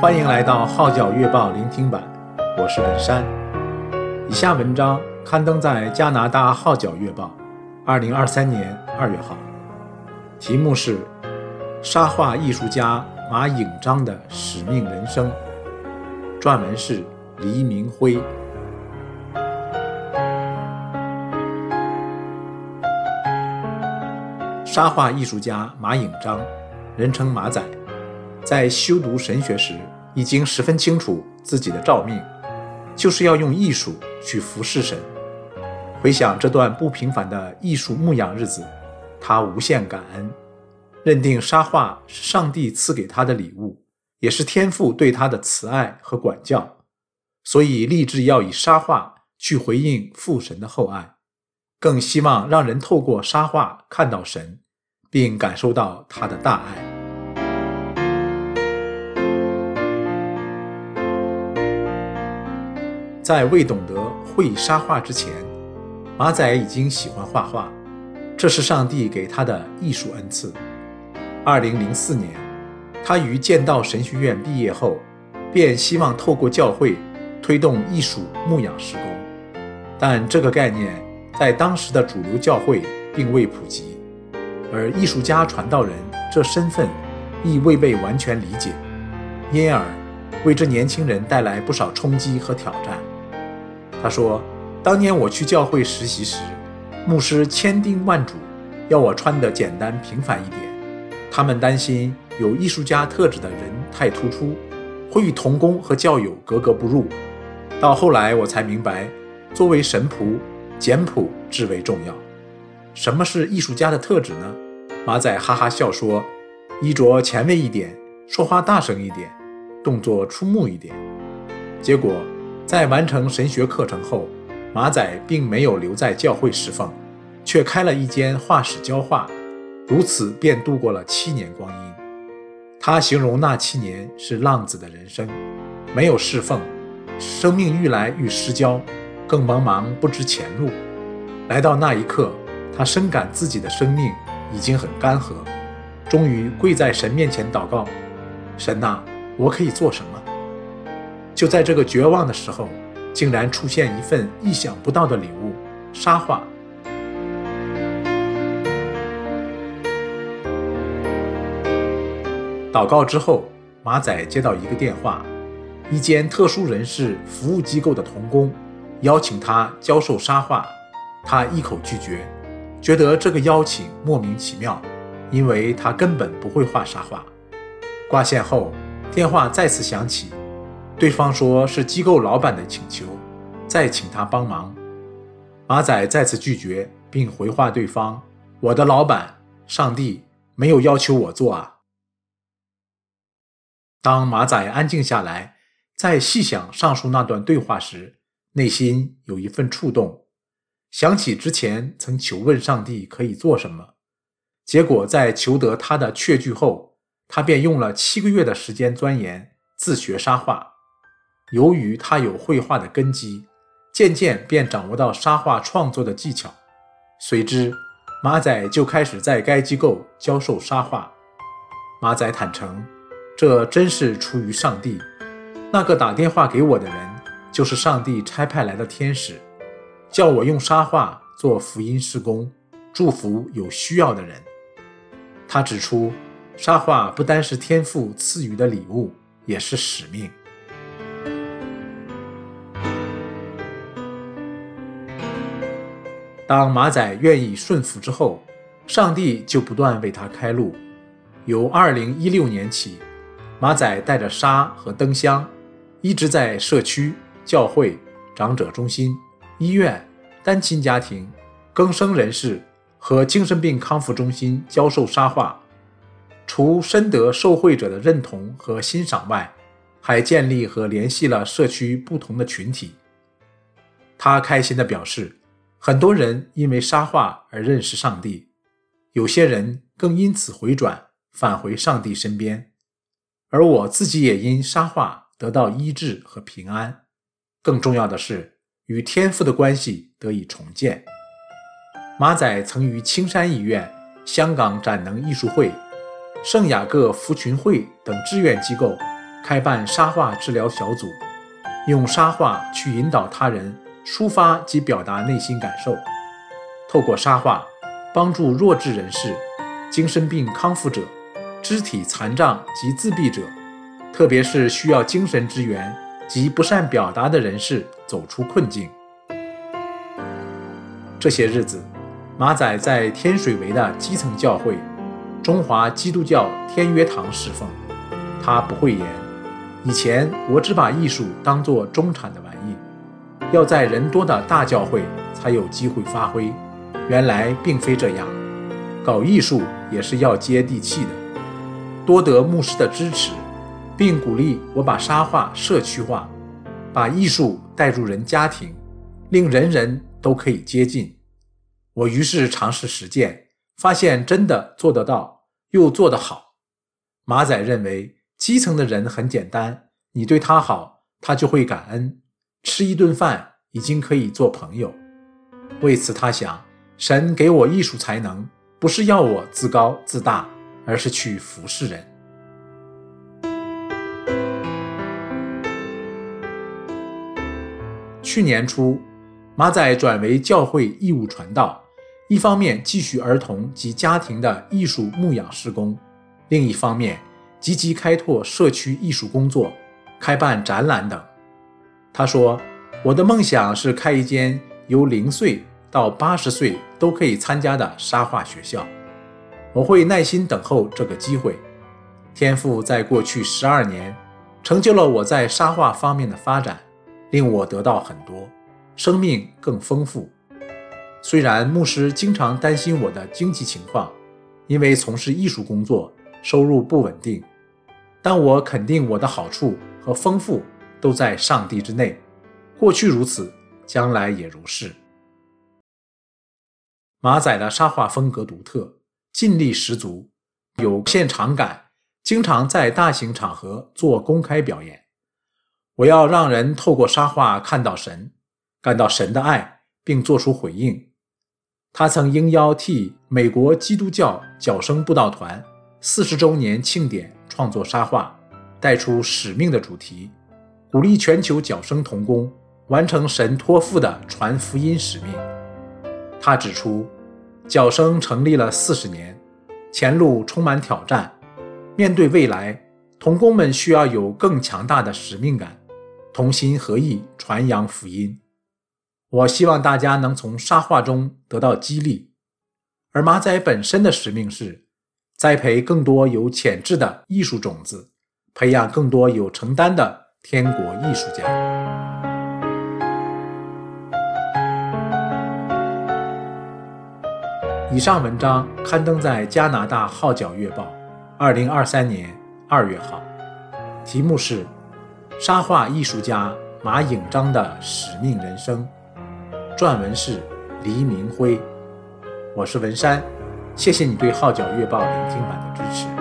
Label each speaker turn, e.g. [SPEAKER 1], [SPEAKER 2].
[SPEAKER 1] 欢迎来到《号角月报》聆听版，我是本山。以下文章刊登在加拿大《号角月报》，二零二三年二月号，题目是《沙画艺术家马颖章的使命人生》，撰文是黎明辉。沙画艺术家马颖章，人称马仔，在修读神学时，已经十分清楚自己的召命，就是要用艺术去服侍神。回想这段不平凡的艺术牧养日子，他无限感恩，认定沙画是上帝赐给他的礼物，也是天父对他的慈爱和管教，所以立志要以沙画去回应父神的厚爱。更希望让人透过沙画看到神，并感受到他的大爱。在未懂得会沙画之前，马仔已经喜欢画画，这是上帝给他的艺术恩赐。二零零四年，他于剑道神学院毕业后，便希望透过教会推动艺术牧养事工，但这个概念，在当时的主流教会并未普及，而艺术家传道人这身份亦未被完全理解，因而为这年轻人带来不少冲击和挑战。他说：“当年我去教会实习时，牧师千叮万嘱，要我穿得简单平凡一点。他们担心有艺术家特质的人太突出，会与同工和教友格格不入。到后来我才明白，作为神仆。”简朴至为重要。什么是艺术家的特质呢？马仔哈哈笑说：“衣着前卫一点，说话大声一点，动作出目一点。”结果，在完成神学课程后，马仔并没有留在教会侍奉，却开了一间画室教画，如此便度过了七年光阴。他形容那七年是浪子的人生，没有侍奉，生命愈来愈失焦。更茫茫不知前路。来到那一刻，他深感自己的生命已经很干涸，终于跪在神面前祷告：“神呐，我可以做什么？”就在这个绝望的时候，竟然出现一份意想不到的礼物——沙画。祷告之后，马仔接到一个电话，一间特殊人士服务机构的童工。邀请他教授沙画，他一口拒绝，觉得这个邀请莫名其妙，因为他根本不会画沙画。挂线后，电话再次响起，对方说是机构老板的请求，再请他帮忙。马仔再次拒绝，并回话对方：“我的老板，上帝没有要求我做啊。”当马仔安静下来，再细想上述那段对话时，内心有一份触动，想起之前曾求问上帝可以做什么，结果在求得他的确据后，他便用了七个月的时间钻研自学沙画。由于他有绘画的根基，渐渐便掌握到沙画创作的技巧。随之，马仔就开始在该机构教授沙画。马仔坦诚，这真是出于上帝。那个打电话给我的人。就是上帝差派来的天使，叫我用沙画做福音事工，祝福有需要的人。他指出，沙画不单是天赋赐予的礼物，也是使命。当马仔愿意顺服之后，上帝就不断为他开路。由2016年起，马仔带着沙和灯箱，一直在社区。教会、长者中心、医院、单亲家庭、更生人士和精神病康复中心教授沙画，除深得受惠者的认同和欣赏外，还建立和联系了社区不同的群体。他开心地表示，很多人因为沙画而认识上帝，有些人更因此回转返回上帝身边，而我自己也因沙画得到医治和平安。更重要的是，与天父的关系得以重建。马仔曾于青山医院、香港展能艺术会、圣雅各福群会等志愿机构开办沙画治疗小组，用沙画去引导他人抒发及表达内心感受，透过沙画帮助弱智人士、精神病康复者、肢体残障及自闭者，特别是需要精神支援及不善表达的人士走出困境。这些日子，马仔在天水围的基层教会中华基督教天约堂侍奉。他不讳言，以前我只把艺术当作中产的玩，要在人多的大教会才有机会发挥。原来并非这样，搞艺术也是要接地气的。多得牧师的支持，并鼓励我把沙画社区化，把艺术带入人家庭，令人人都可以接近。我于是尝试实践，发现真的做得到，又做得好。马仔认为。基层的人很简单，你对他好，他就会感恩。吃一顿饭已经可以做朋友。为此，他想，神给我艺术才能，不是要我自高自大，而是去服侍人。去年初，马仔转为教会义务传道，一方面继续儿童及家庭的艺术牧养事工，另一方面，积极开拓社区艺术工作，开办展览等。他说：“我的梦想是开一间由零岁到八十岁都可以参加的沙画学校。我会耐心等候这个机会。天赋在过去十二年成就了我在沙画方面的发展，令我得到很多，生命更丰富。虽然牧师经常担心我的经济情况，因为从事艺术工作，收入不稳定。”但我肯定我的好处和丰富都在上帝之内，过去如此，将来也如是。马仔的沙画风格独特，劲力十足，有现场感，经常在大型场合做公开表演。我要让人透过沙画看到神，感到神的爱，并做出回应。他曾应邀替美国基督教角声布道团四十周年庆典。创作沙画，带出使命的主题，鼓励全球角声童工完成神托付的传福音使命。他指出，角声成立了四十年，前路充满挑战。面对未来，童工们需要有更强大的使命感，同心合意传扬福音。我希望大家能从沙画中得到激励，而马仔本身的使命是。栽培更多有潜质的艺术种子，培养更多有承担的天国艺术家。以上文章刊登在加拿大《号角月报》，二零二三年二月号，题目是《沙画艺术家马颖章的使命人生》，撰文是黎明辉，我是文山。谢谢你对《号角月报》聆听版的支持。